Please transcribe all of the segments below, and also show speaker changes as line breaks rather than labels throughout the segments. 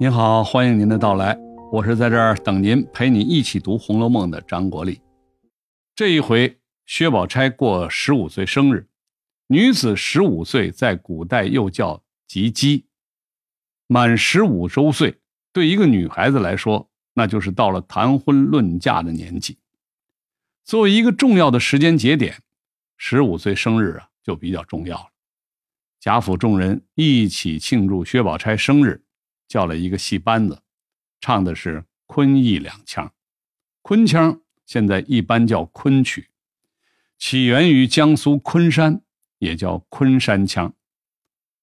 您好，欢迎您的到来，我是在这儿等您，陪你一起读《红楼梦》的张国立。这一回，薛宝钗过十五岁生日。女子十五岁，在古代又叫及笄，满十五周岁，对一个女孩子来说，那就是到了谈婚论嫁的年纪。作为一个重要的时间节点，十五岁生日啊，就比较重要了。贾府众人一起庆祝薛宝钗生日。叫了一个戏班子，唱的是昆弋两腔。昆腔现在一般叫昆曲，起源于江苏昆山，也叫昆山腔，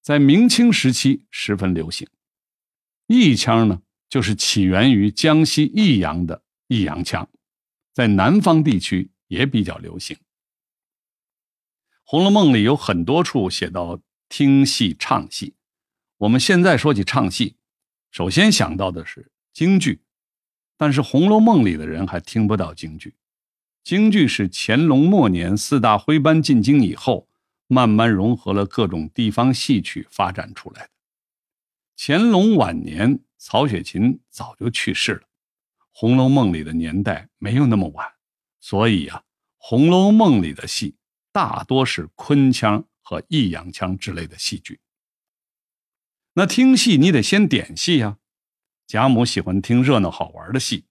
在明清时期十分流行。弋腔呢，就是起源于江西弋阳的弋阳腔，在南方地区也比较流行。《红楼梦》里有很多处写到听戏唱戏，我们现在说起唱戏。首先想到的是京剧，但是《红楼梦》里的人还听不到京剧。京剧是乾隆末年四大徽班进京以后，慢慢融合了各种地方戏曲发展出来的。乾隆晚年，曹雪芹早就去世了，《红楼梦》里的年代没有那么晚，所以啊，《红楼梦》里的戏大多是昆腔和弋阳腔之类的戏剧。那听戏你得先点戏呀，贾母喜欢听热闹好玩的戏，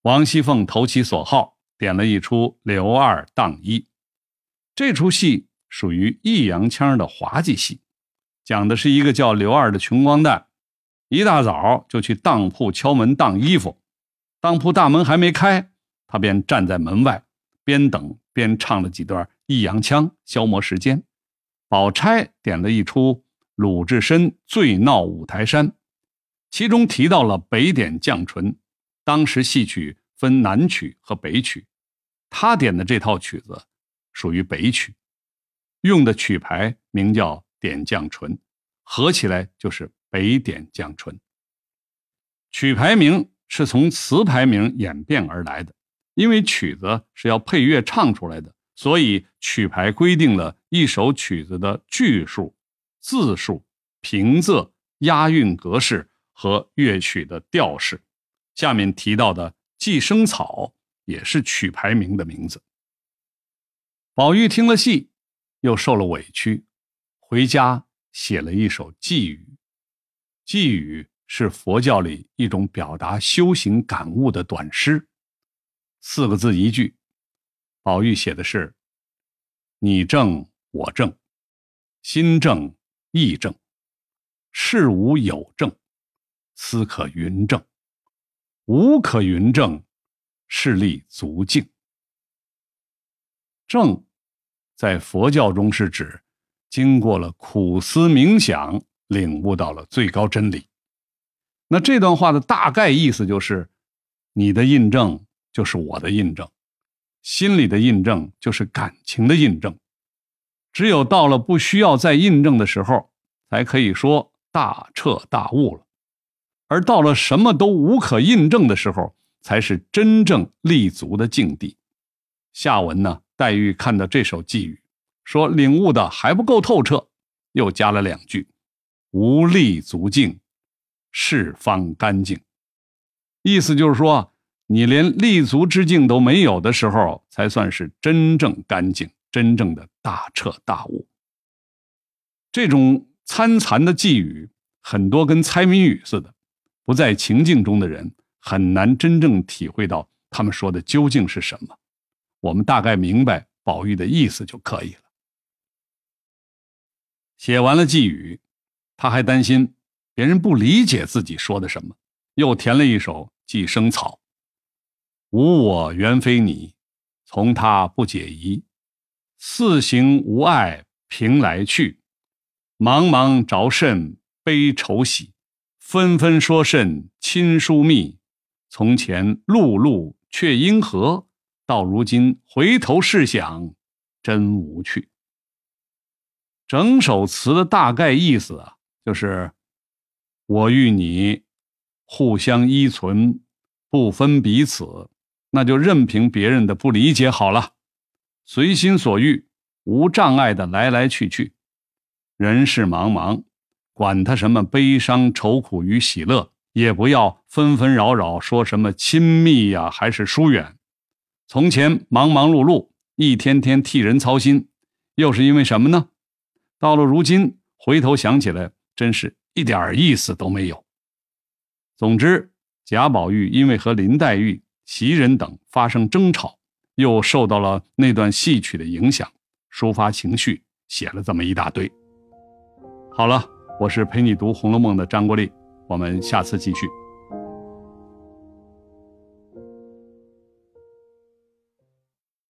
王熙凤投其所好，点了一出《刘二当一》。这出戏属于弋阳腔的滑稽戏，讲的是一个叫刘二的穷光蛋，一大早就去当铺敲门当衣服，当铺大门还没开，他便站在门外，边等边唱了几段弋阳腔消磨时间。宝钗点了一出。鲁智深醉闹五台山，其中提到了北点绛唇。当时戏曲分南曲和北曲，他点的这套曲子属于北曲，用的曲牌名叫点绛唇，合起来就是北点绛唇。曲牌名是从词牌名演变而来的，因为曲子是要配乐唱出来的，所以曲牌规定了一首曲子的句数。字数、平仄、押韵格式和乐曲的调式，下面提到的《寄生草》也是曲牌名的名字。宝玉听了戏，又受了委屈，回家写了一首寄语。寄语是佛教里一种表达修行感悟的短诗，四个字一句。宝玉写的是：“你正我正，心正。”义正，事无有正，思可云正；无可云正，事立足静。正，在佛教中是指经过了苦思冥想，领悟到了最高真理。那这段话的大概意思就是：你的印证就是我的印证，心里的印证就是感情的印证。只有到了不需要再印证的时候，才可以说大彻大悟了；而到了什么都无可印证的时候，才是真正立足的境地。下文呢，黛玉看到这首寄语，说领悟的还不够透彻，又加了两句：“无立足境，是方干净。”意思就是说，你连立足之境都没有的时候，才算是真正干净。真正的大彻大悟，这种参禅的寄语，很多跟猜谜语似的，不在情境中的人很难真正体会到他们说的究竟是什么。我们大概明白宝玉的意思就可以了。写完了寄语，他还担心别人不理解自己说的什么，又填了一首《寄生草》：“无我原非你，从他不解疑。”四行无碍凭来去，茫茫着甚悲愁喜，纷纷说甚亲疏密。从前碌碌却因何？到如今回头试想，真无趣。整首词的大概意思啊，就是我与你互相依存，不分彼此，那就任凭别人的不理解好了。随心所欲，无障碍的来来去去，人世茫茫，管他什么悲伤、愁苦与喜乐，也不要纷纷扰扰说什么亲密呀，还是疏远。从前忙忙碌碌，一天天替人操心，又是因为什么呢？到了如今，回头想起来，真是一点意思都没有。总之，贾宝玉因为和林黛玉、袭人等发生争吵，又受到了那段戏曲的影响，抒发情绪，写了这么一大堆。好了，我是陪你读《红楼梦》的张国立，我们下次继续。